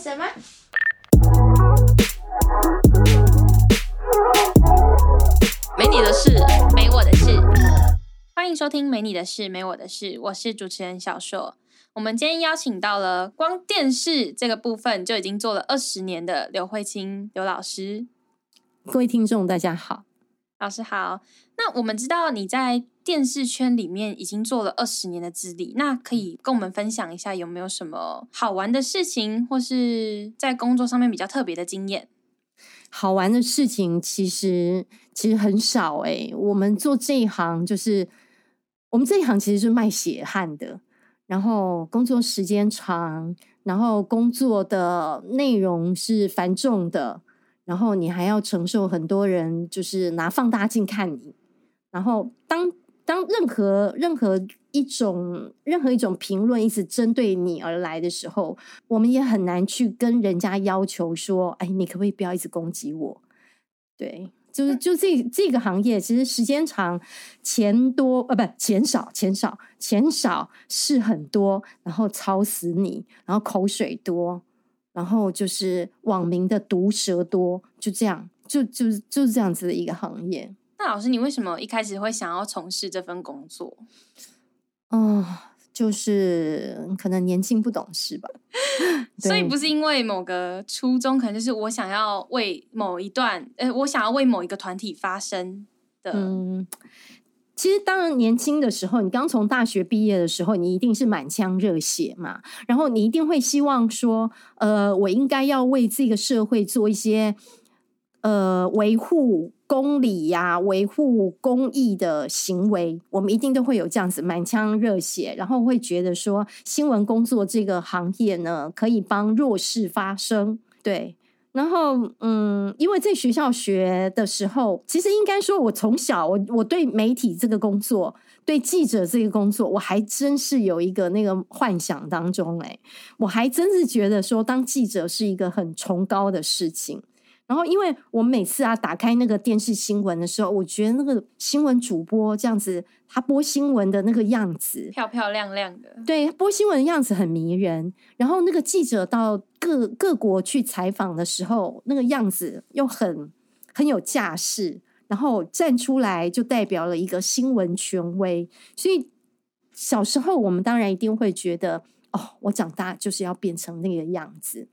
始了吗？没你的事，没我的事。欢迎收听《没你的事，没我的事》，我是主持人小硕。我们今天邀请到了光电视这个部分就已经做了二十年的刘慧清刘老师。各位听众，大家好，老师好。那我们知道你在电视圈里面已经做了二十年的资历，那可以跟我们分享一下有没有什么好玩的事情，或是在工作上面比较特别的经验？好玩的事情其实其实很少哎。我们做这一行，就是我们这一行其实是卖血汗的，然后工作时间长，然后工作的内容是繁重的，然后你还要承受很多人就是拿放大镜看你，然后当当任何任何。一种任何一种评论一直针对你而来的时候，我们也很难去跟人家要求说：“哎，你可不可以不要一直攻击我？”对，就是就这这个行业，其实时间长，钱多呃，不钱少，钱少，钱少事很多，然后操死你，然后口水多，然后就是网民的毒舌多，就这样，就就就是这样子的一个行业。那老师，你为什么一开始会想要从事这份工作？哦，就是可能年轻不懂事吧，所以不是因为某个初衷，可能就是我想要为某一段，呃，我想要为某一个团体发声的。嗯，其实当然年轻的时候，你刚从大学毕业的时候，你一定是满腔热血嘛，然后你一定会希望说，呃，我应该要为这个社会做一些，呃，维护。公理呀，维护公益的行为，我们一定都会有这样子满腔热血，然后会觉得说，新闻工作这个行业呢，可以帮弱势发声。对，然后嗯，因为在学校学的时候，其实应该说，我从小我我对媒体这个工作，对记者这个工作，我还真是有一个那个幻想当中，哎，我还真是觉得说，当记者是一个很崇高的事情。然后，因为我每次啊打开那个电视新闻的时候，我觉得那个新闻主播这样子，他播新闻的那个样子漂漂亮亮的，对，播新闻的样子很迷人。然后那个记者到各各国去采访的时候，那个样子又很很有架势，然后站出来就代表了一个新闻权威。所以小时候我们当然一定会觉得，哦，我长大就是要变成那个样子。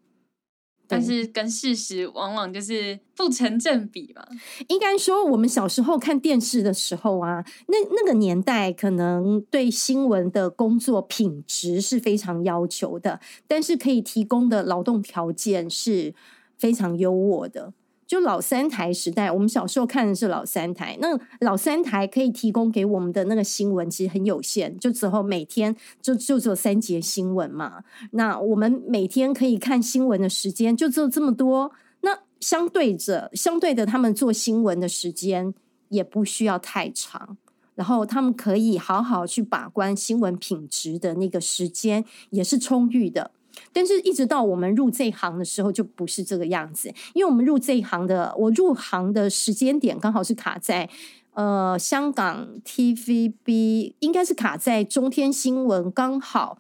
但是跟事实往往就是不成正比嘛。应该说，我们小时候看电视的时候啊，那那个年代可能对新闻的工作品质是非常要求的，但是可以提供的劳动条件是非常优渥的。就老三台时代，我们小时候看的是老三台。那老三台可以提供给我们的那个新闻其实很有限，就只后每天就就只有三节新闻嘛。那我们每天可以看新闻的时间就只有这么多。那相对着，相对的，他们做新闻的时间也不需要太长，然后他们可以好好去把关新闻品质的那个时间也是充裕的。但是，一直到我们入这一行的时候，就不是这个样子。因为我们入这一行的，我入行的时间点刚好是卡在呃香港 TVB，应该是卡在中天新闻刚好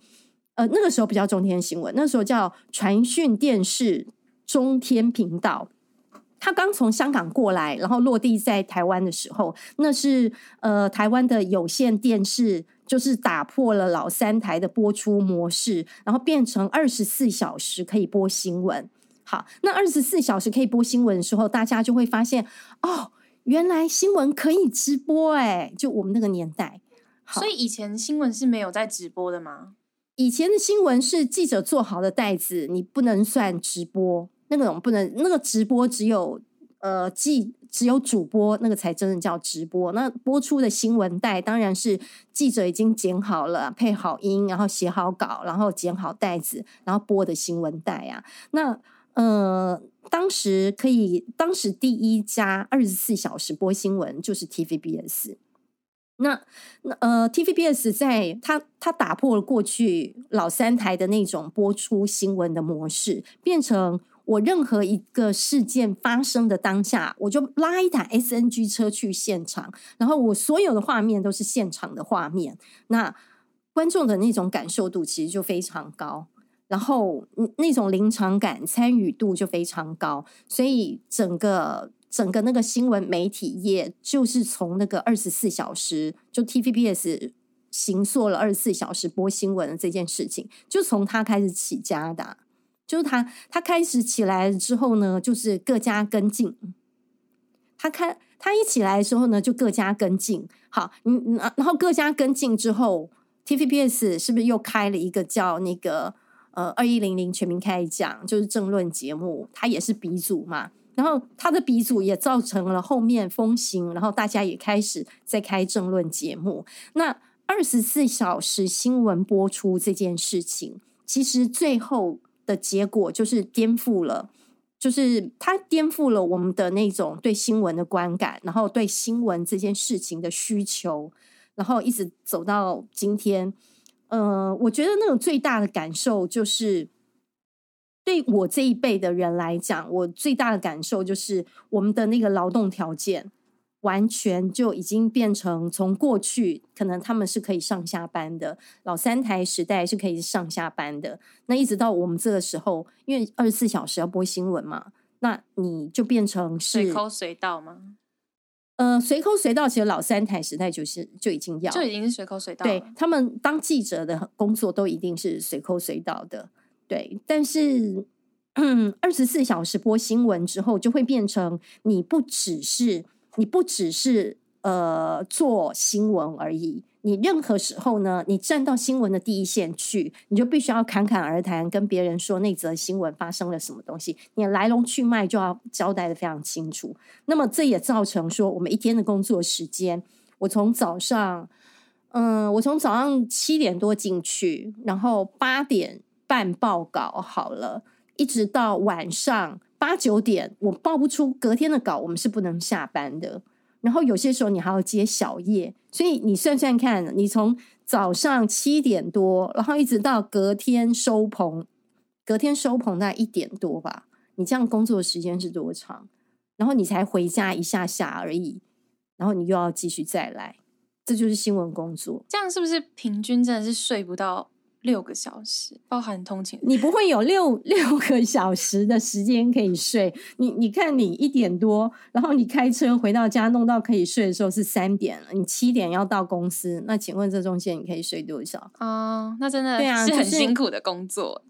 呃那个时候不叫中天新闻，那时候叫传讯电视中天频道。他刚从香港过来，然后落地在台湾的时候，那是呃台湾的有线电视。就是打破了老三台的播出模式，然后变成二十四小时可以播新闻。好，那二十四小时可以播新闻的时候，大家就会发现哦，原来新闻可以直播哎！就我们那个年代，所以以前新闻是没有在直播的吗？以前的新闻是记者做好的袋子，你不能算直播，那种不能，那个直播只有呃记。只有主播那个才真的叫直播。那播出的新闻带当然是记者已经剪好了、配好音，然后写好稿，然后剪好袋子，然后播的新闻带啊。那呃，当时可以，当时第一家二十四小时播新闻就是 TVBS。那那呃，TVBS 在它它打破了过去老三台的那种播出新闻的模式，变成。我任何一个事件发生的当下，我就拉一台 SNG 车去现场，然后我所有的画面都是现场的画面，那观众的那种感受度其实就非常高。然后那种临场感、参与度就非常高，所以整个整个那个新闻媒体业就是从那个二十四小时就 TVBS 行做了二十四小时播新闻的这件事情，就从他开始起家的。就是他他开始起来之后呢，就是各家跟进。他开他一起来的时候呢，就各家跟进。好，嗯，然后各家跟进之后，TVBS 是不是又开了一个叫那个？呃，二一零零全民开讲就是政论节目，它也是鼻祖嘛。然后它的鼻祖也造成了后面风行，然后大家也开始在开政论节目。那二十四小时新闻播出这件事情，其实最后的结果就是颠覆了，就是它颠覆了我们的那种对新闻的观感，然后对新闻这件事情的需求，然后一直走到今天。呃，我觉得那种最大的感受就是，对我这一辈的人来讲，我最大的感受就是我们的那个劳动条件完全就已经变成从过去可能他们是可以上下班的，老三台时代是可以上下班的，那一直到我们这个时候，因为二十四小时要播新闻嘛，那你就变成是随口随到吗？呃，随口随到，其实老三台时代就是就已经要，就已经是随口随到。对他们当记者的工作都一定是随口随到的。对，但是二十四小时播新闻之后，就会变成你不只是你不只是呃做新闻而已。你任何时候呢，你站到新闻的第一线去，你就必须要侃侃而谈，跟别人说那则新闻发生了什么东西，你来龙去脉就要交代的非常清楚。那么这也造成说，我们一天的工作时间，我从早上，嗯，我从早上七点多进去，然后八点半报稿好了，一直到晚上八九点，我报不出隔天的稿，我们是不能下班的。然后有些时候你还要接小夜，所以你算算看，你从早上七点多，然后一直到隔天收棚，隔天收棚大概一点多吧，你这样工作的时间是多长？然后你才回家一下下而已，然后你又要继续再来，这就是新闻工作。这样是不是平均真的是睡不到？六个小时，包含通勤，你不会有六 六个小时的时间可以睡。你你看，你一点多，然后你开车回到家，弄到可以睡的时候是三点了。你七点要到公司，那请问这中间你可以睡多少？哦，那真的对啊，是很辛苦的工作。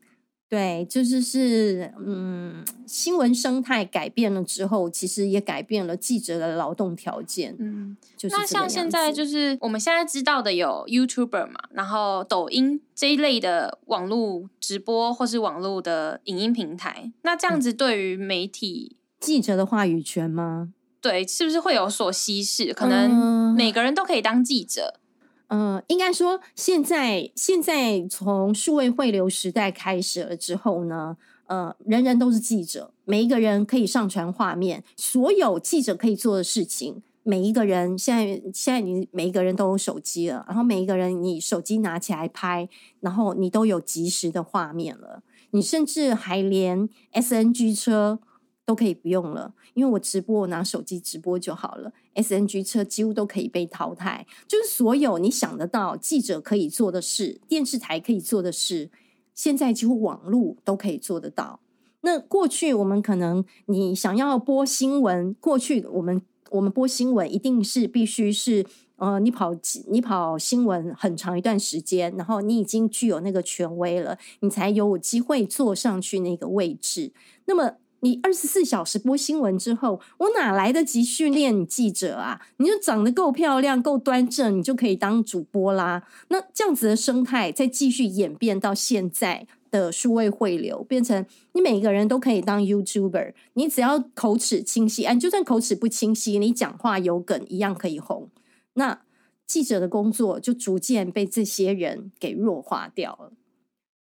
对，就是是，嗯，新闻生态改变了之后，其实也改变了记者的劳动条件。嗯，就是那像现在，就是我们现在知道的有 YouTuber 嘛，然后抖音这一类的网络直播或是网络的影音平台，那这样子对于媒体记者的话语权吗？对，是不是会有所稀释？可能每个人都可以当记者。嗯，呃应该说，现在现在从数位汇流时代开始了之后呢，呃，人人都是记者，每一个人可以上传画面，所有记者可以做的事情，每一个人现在现在你每一个人都有手机了，然后每一个人你手机拿起来拍，然后你都有及时的画面了，你甚至还连 SNG 车。都可以不用了，因为我直播，我拿手机直播就好了。SNG 车几乎都可以被淘汰，就是所有你想得到记者可以做的事，电视台可以做的事，现在几乎网络都可以做得到。那过去我们可能你想要播新闻，过去我们我们播新闻一定是必须是呃，你跑你跑新闻很长一段时间，然后你已经具有那个权威了，你才有机会坐上去那个位置。那么你二十四小时播新闻之后，我哪来得及训练记者啊？你就长得够漂亮、够端正，你就可以当主播啦。那这样子的生态再继续演变到现在的数位汇流，变成你每个人都可以当 YouTuber，你只要口齿清晰，哎，就算口齿不清晰，你讲话有梗一样可以红。那记者的工作就逐渐被这些人给弱化掉了。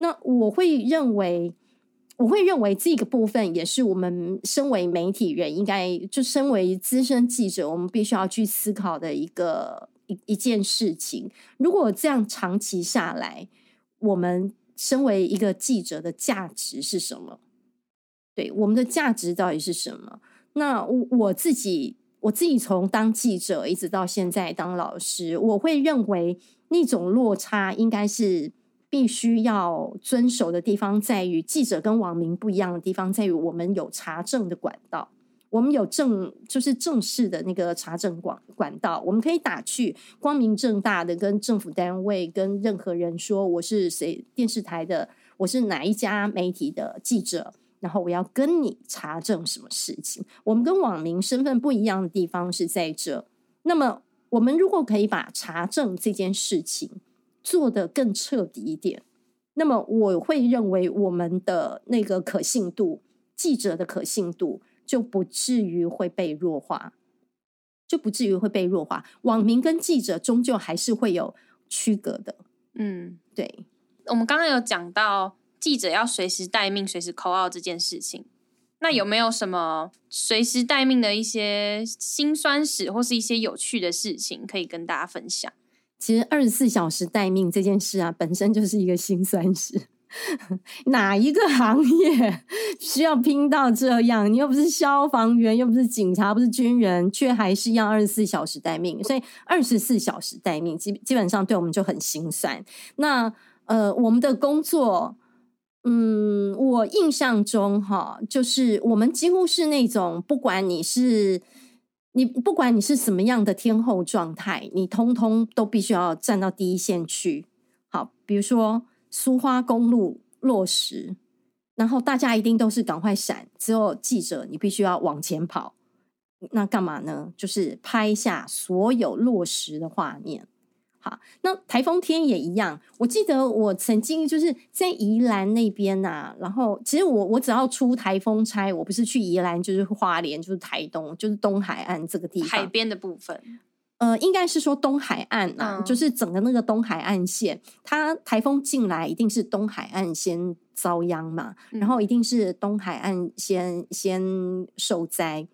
那我会认为。我会认为这个部分也是我们身为媒体人应该就身为资深记者，我们必须要去思考的一个一一件事情。如果这样长期下来，我们身为一个记者的价值是什么？对我们的价值到底是什么？那我我自己我自己从当记者一直到现在当老师，我会认为那种落差应该是必须要遵守的地方在于，记者跟网民不一样的地方在于，我们有查证的管道，我们有正就是正式的那个查证管管道，我们可以打去，光明正大的跟政府单位跟任何人说我是谁电视台的，我是哪一家媒体的记者，然后我要跟你查证什么事情。我们跟网民身份不一样的地方是在这。那么，我们如果可以把查证这件事情。做的更彻底一点，那么我会认为我们的那个可信度，记者的可信度就不至于会被弱化，就不至于会被弱化。网民跟记者终究还是会有区隔的。嗯，对。我们刚刚有讲到记者要随时待命、随时扣号这件事情，那有没有什么随时待命的一些辛酸史，或是一些有趣的事情可以跟大家分享？其实二十四小时待命这件事啊，本身就是一个心酸事。哪一个行业需要拼到这样？你又不是消防员，又不是警察，不是军人，却还是要二十四小时待命。所以二十四小时待命，基基本上对我们就很心酸。那呃，我们的工作，嗯，我印象中哈，就是我们几乎是那种，不管你是。你不管你是什么样的天后状态，你通通都必须要站到第一线去。好，比如说苏花公路落石，然后大家一定都是赶快闪，只有记者你必须要往前跑。那干嘛呢？就是拍下所有落石的画面。好，那台风天也一样。我记得我曾经就是在宜兰那边呐，然后其实我我只要出台风差，我不是去宜兰就是花莲，就是台东，就是东海岸这个地方，海边的部分。呃，应该是说东海岸啊，就是整个那个东海岸线，它台风进来一定是东海岸先遭殃嘛，然后一定是东海岸先先受灾。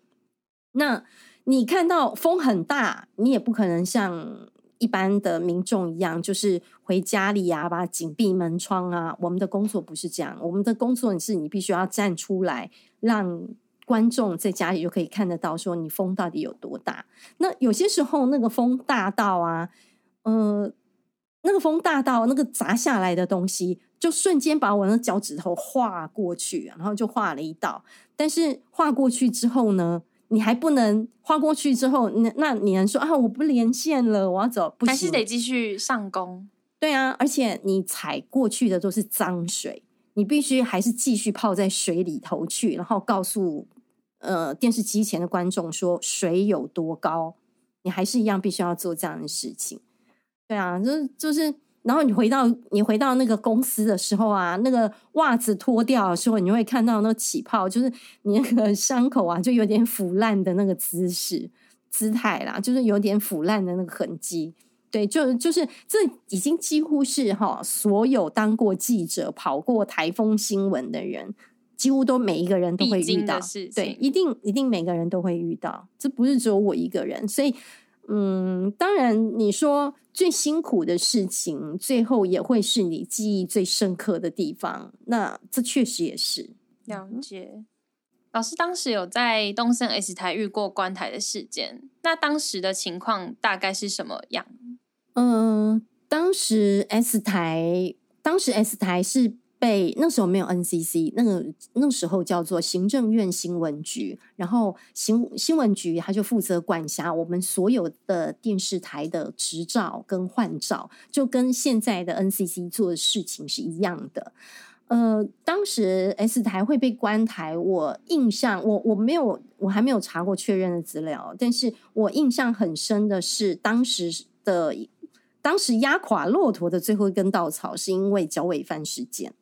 那你看到风很大，你也不可能像。一般的民众一样，就是回家里啊，把紧闭门窗啊。我们的工作不是这样，我们的工作是你必须要站出来，让观众在家里就可以看得到，说你风到底有多大。那有些时候那个风大到啊，呃，那个风大到那个砸下来的东西，就瞬间把我的脚趾头划过去，然后就划了一道。但是划过去之后呢？你还不能划过去之后，那那你能说啊？我不连线了，我要走，不还是得继续上工？对啊，而且你踩过去的都是脏水，你必须还是继续泡在水里头去，然后告诉呃电视机前的观众说水有多高，你还是一样必须要做这样的事情。对啊，就就是。然后你回到你回到那个公司的时候啊，那个袜子脱掉的时候，你会看到那起泡，就是你那个伤口啊，就有点腐烂的那个姿势 姿态啦，就是有点腐烂的那个痕迹。对，就就是这已经几乎是哈，所有当过记者、跑过台风新闻的人，几乎都每一个人都会遇到。对，一定一定每个人都会遇到，这不是只有我一个人，所以。嗯，当然，你说最辛苦的事情，最后也会是你记忆最深刻的地方。那这确实也是了解。老师当时有在东森 S 台遇过关台的事件，那当时的情况大概是什么样？嗯，当时 S 台，当时 S 台是。被那时候没有 NCC，那个那时候叫做行政院新闻局，然后新新闻局他就负责管辖我们所有的电视台的执照跟换照，就跟现在的 NCC 做的事情是一样的。呃，当时 S 台会被关台，我印象我我没有我还没有查过确认的资料，但是我印象很深的是当时的当时压垮骆驼的最后一根稻草，是因为脚尾饭事件。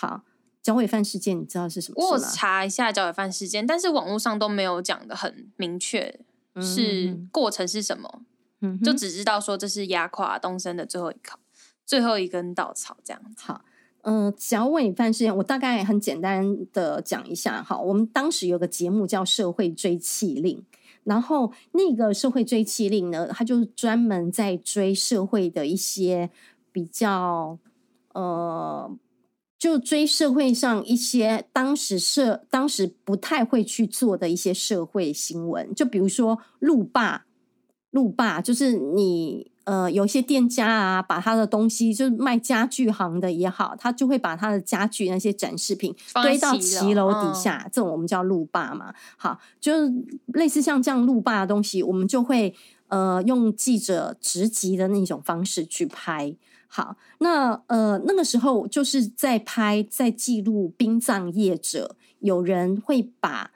好，脚尾饭事件你知道是什么？我查一下脚尾饭事件，但是网络上都没有讲的很明确，是过程是什么？嗯，就只知道说这是压垮东升的最后一口、最后一根稻草这样。好，嗯，脚尾饭事件我大概很简单的讲一下。哈，我们当时有个节目叫《社会追气令》，然后那个《社会追气令》呢，它就专门在追社会的一些比较呃。就追社会上一些当时社当时不太会去做的一些社会新闻，就比如说路霸，路霸就是你呃，有一些店家啊，把他的东西就是卖家具行的也好，他就会把他的家具那些展示品堆到骑骑楼底嗯下，这种我们叫路霸嘛。好，就是类似像这样路霸的东西，我们就会呃用记者直击的那种方式去拍。好，那呃那个时候就是在拍，在记录殡葬业者，有人会把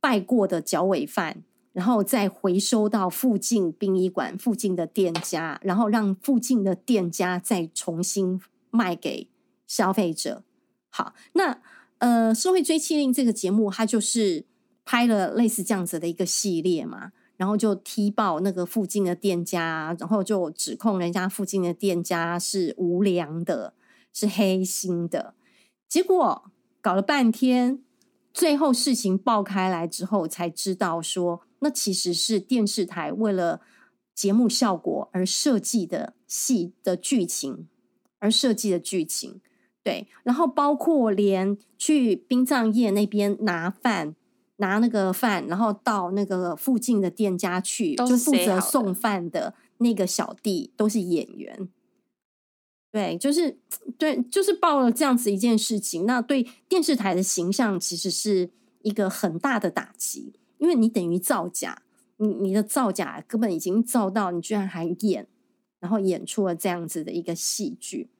拜过的脚尾饭。然后再回收到附近殡仪馆附近的店家，然后让附近的店家再重新卖给消费者。好，那呃，社会追妻令这个节目，它就是拍了类似这样子的一个系列嘛，然后就踢爆那个附近的店家，然后就指控人家附近的店家是无良的，是黑心的。结果搞了半天，最后事情爆开来之后，才知道说。那其实是电视台为了节目效果而设计的戏的剧情，而设计的剧情，对，然后包括连去殡葬业那边拿饭，拿那个饭，然后到那个附近的店家去，就是负责送饭的那个小弟都是演员。对，就是对，就是报了这样子一件事情，那对电视台的形象其实是一个很大的打击。因为你等于造假，你你的造假根本已经造到你居然还演，然后演出了这样子的一个戏剧。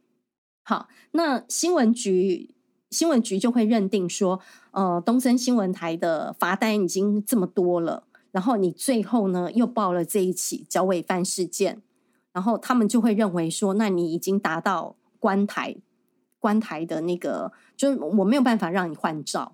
好，那新闻局新闻局就会认定说，呃，东森新闻台的罚单已经这么多了，然后你最后呢又报了这一起脚尾犯事件，然后他们就会认为说，那你已经达到关台关台的那个，就是我没有办法让你换照。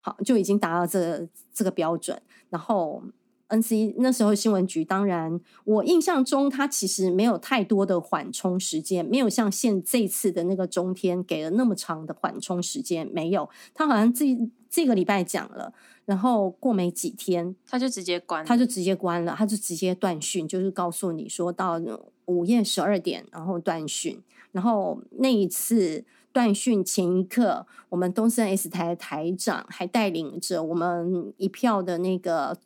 好，就已经达到这个这个标准。然后 NC 那时候新闻局，当然我印象中，他其实没有太多的缓冲时间，没有像现这次的那个中天给了那么长的缓冲时间，没有。他好像这这个礼拜讲了，然后过没几天，他就直接关，他就直接关了，他就直接断讯，就是告诉你说到午夜十二点，然后断讯。然后那一次断讯前一刻，我们东森 S 台台长还带领着我们一票的那个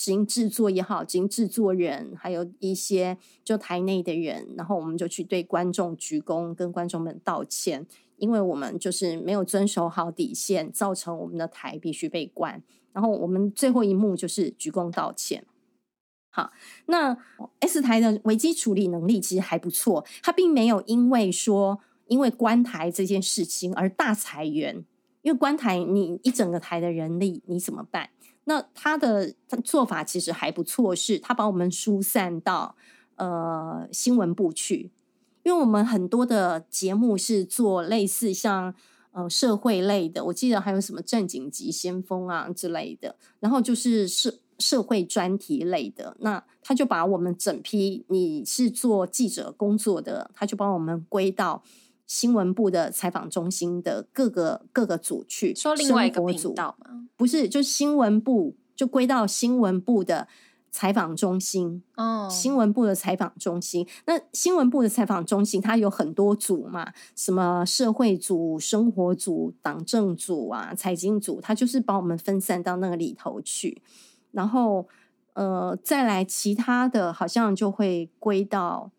经制作也好，经制作人，还有一些就台内的人，然后我们就去对观众鞠躬，跟观众们道歉，因为我们就是没有遵守好底线，造成我们的台必须被关。然后我们最后一幕就是鞠躬道歉。好，那 S 台的危机处理能力其实还不错，他并没有因为说因为关台这件事情而大裁员，因为关台你一整个台的人力你怎么办？那他的做法其实还不错，是他把我们疏散到呃新闻部去，因为我们很多的节目是做类似像呃社会类的，我记得还有什么正经级先锋啊之类的，然后就是社社会专题类的，那他就把我们整批你是做记者工作的，他就帮我们归到新闻部的采访中心的各个各个组去，说另外一个频道嘛，不是，就新闻部就归到新闻部的采访中心。哦，新闻部的采访中心，那新闻部的采访中心它有很多组嘛，什么社会组、生活组、党政组啊、财经组，它就是把我们分散到那个里头去，然后呃，再来其他的好像就会归到，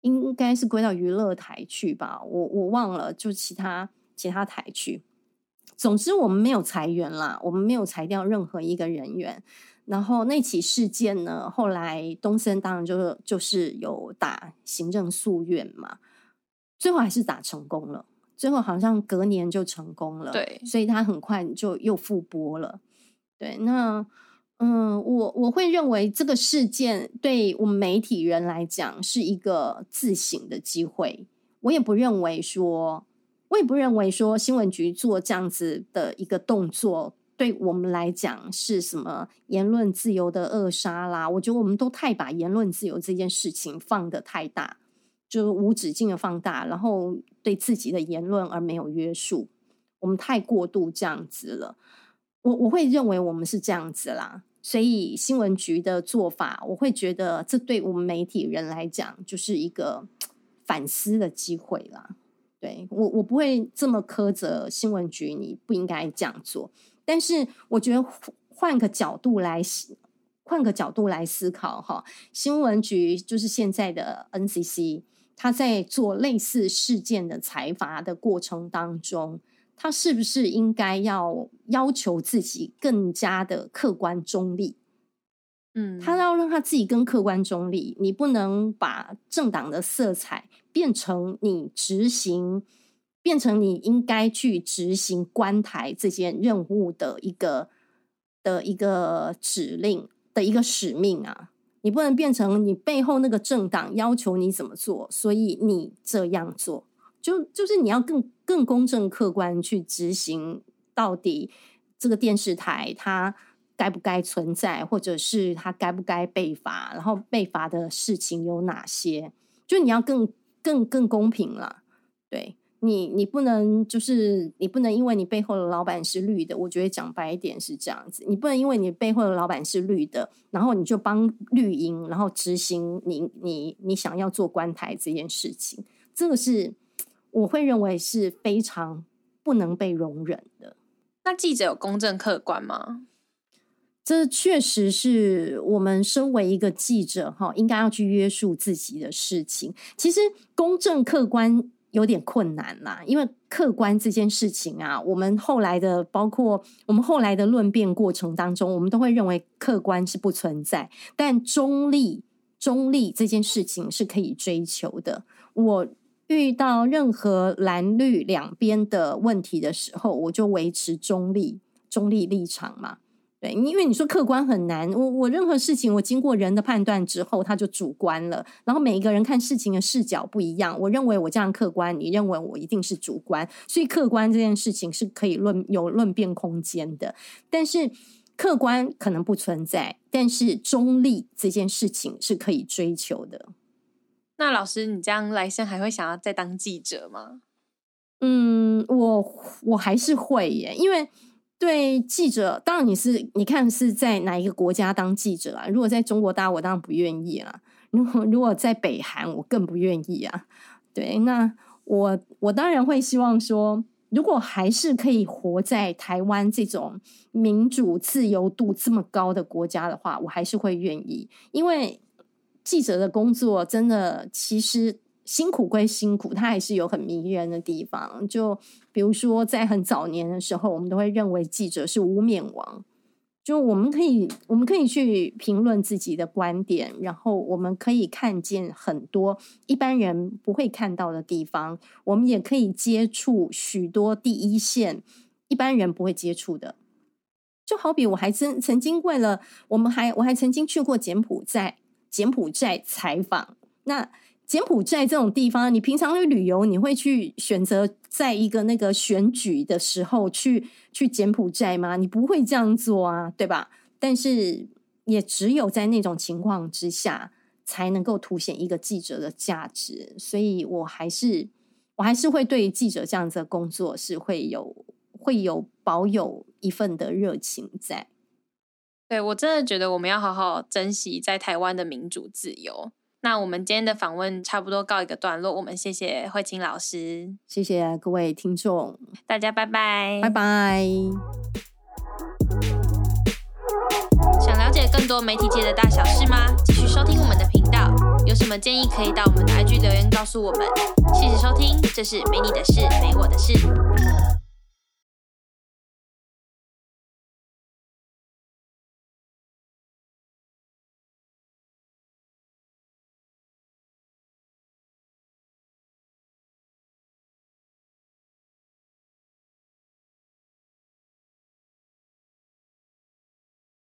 应该是归到娱乐台去吧，我我忘了，就其他其他台去。总之，我们没有裁员啦，我们没有裁掉任何一个人员。然后那起事件呢，后来东森当然就就是有打行政诉愿嘛，最后还是打成功了，最后好像隔年就成功了，对所以他很快就又复播了。对，那嗯，我我会认为这个事件对我们媒体人来讲是一个自省的机会，我也不认为说，我也不认为说新闻局做这样子的一个动作。对我们来讲是什么言论自由的扼杀啦？我觉得我们都太把言论自由这件事情放得太大，就无止境的放大，然后对自己的言论而没有约束，我们太过度这样子了。我我会认为我们是这样子啦，所以新闻局的做法，我会觉得这对我们媒体人来讲就是一个反思的机会啦。对我，我不会这么苛责新闻局，你不应该这样做。但是我觉得换个角度来换个角度来思考哈，新闻局就是现在的 NCC，他在做类似事件的裁罚的过程当中，他是不是应该要要求自己更加的客观中立？嗯，他要让他自己更客观中立，你不能把政党的色彩变成你执行，变成你应该去执行关台这件任务的一个的一个指令的一个使命啊！你不能变成你背后那个政党要求你怎么做，所以你这样做，就就是你要更更公正客观去执行到底这个电视台它。该不该存在，或者是它该不该被罚？然后被罚的事情有哪些？就你要更更更公平了。对你，你不能就是你不能因为你背后的老板是绿的，我觉得讲白一点是这样子，你不能因为你背后的老板是绿的，然后你就帮绿营，然后执行你你你想要做官台这件事情，这个是我会认为是非常不能被容忍的。那记者有公正客观吗？这确实是我们身为一个记者哈，应该要去约束自己的事情。其实公正客观有点困难啦，因为客观这件事情啊，我们后来的包括我们后来的论辩过程当中，我们都会认为客观是不存在，但中立中立这件事情是可以追求的。我遇到任何蓝绿两边的问题的时候，我就维持中立中立立场嘛。对，因为你说客观很难，我我任何事情我经过人的判断之后，他就主观了。然后每一个人看事情的视角不一样，我认为我这样客观，你认为我一定是主观，所以客观这件事情是可以论有论辩空间的。但是客观可能不存在，但是中立这件事情是可以追求的。那老师，你这样来生还会想要再当记者吗？嗯，我我还是会耶，因为。对记者，当然你是你看是在哪一个国家当记者啊？如果在中国大，我当然不愿意啦。如果如果在北韩，我更不愿意啊。对，那我我当然会希望说，如果还是可以活在台湾这种民主自由度这么高的国家的话，我还是会愿意，因为记者的工作真的其实。辛苦归辛苦，它还是有很迷人的地方。就比如说，在很早年的时候，我们都会认为记者是无冕王。就我们可以，我们可以去评论自己的观点，然后我们可以看见很多一般人不会看到的地方。我们也可以接触许多第一线一般人不会接触的。就好比我还曾曾经为了，我们还我还曾经去过柬埔寨，柬埔寨采访那。柬埔寨这种地方，你平常去旅游，你会去选择在一个那个选举的时候去去柬埔寨吗？你不会这样做啊，对吧？但是也只有在那种情况之下，才能够凸显一个记者的价值。所以我还是我还是会对记者这样子的工作是会有会有保有一份的热情在。对我真的觉得我们要好好珍惜在台湾的民主自由。那我们今天的访问差不多告一个段落，我们谢谢慧清老师，谢谢各位听众，大家拜拜，拜拜。想了解更多媒体界的大小事吗？继续收听我们的频道，有什么建议可以到我们的 IG 留言告诉我们。谢谢收听，这是没你的事，没我的事。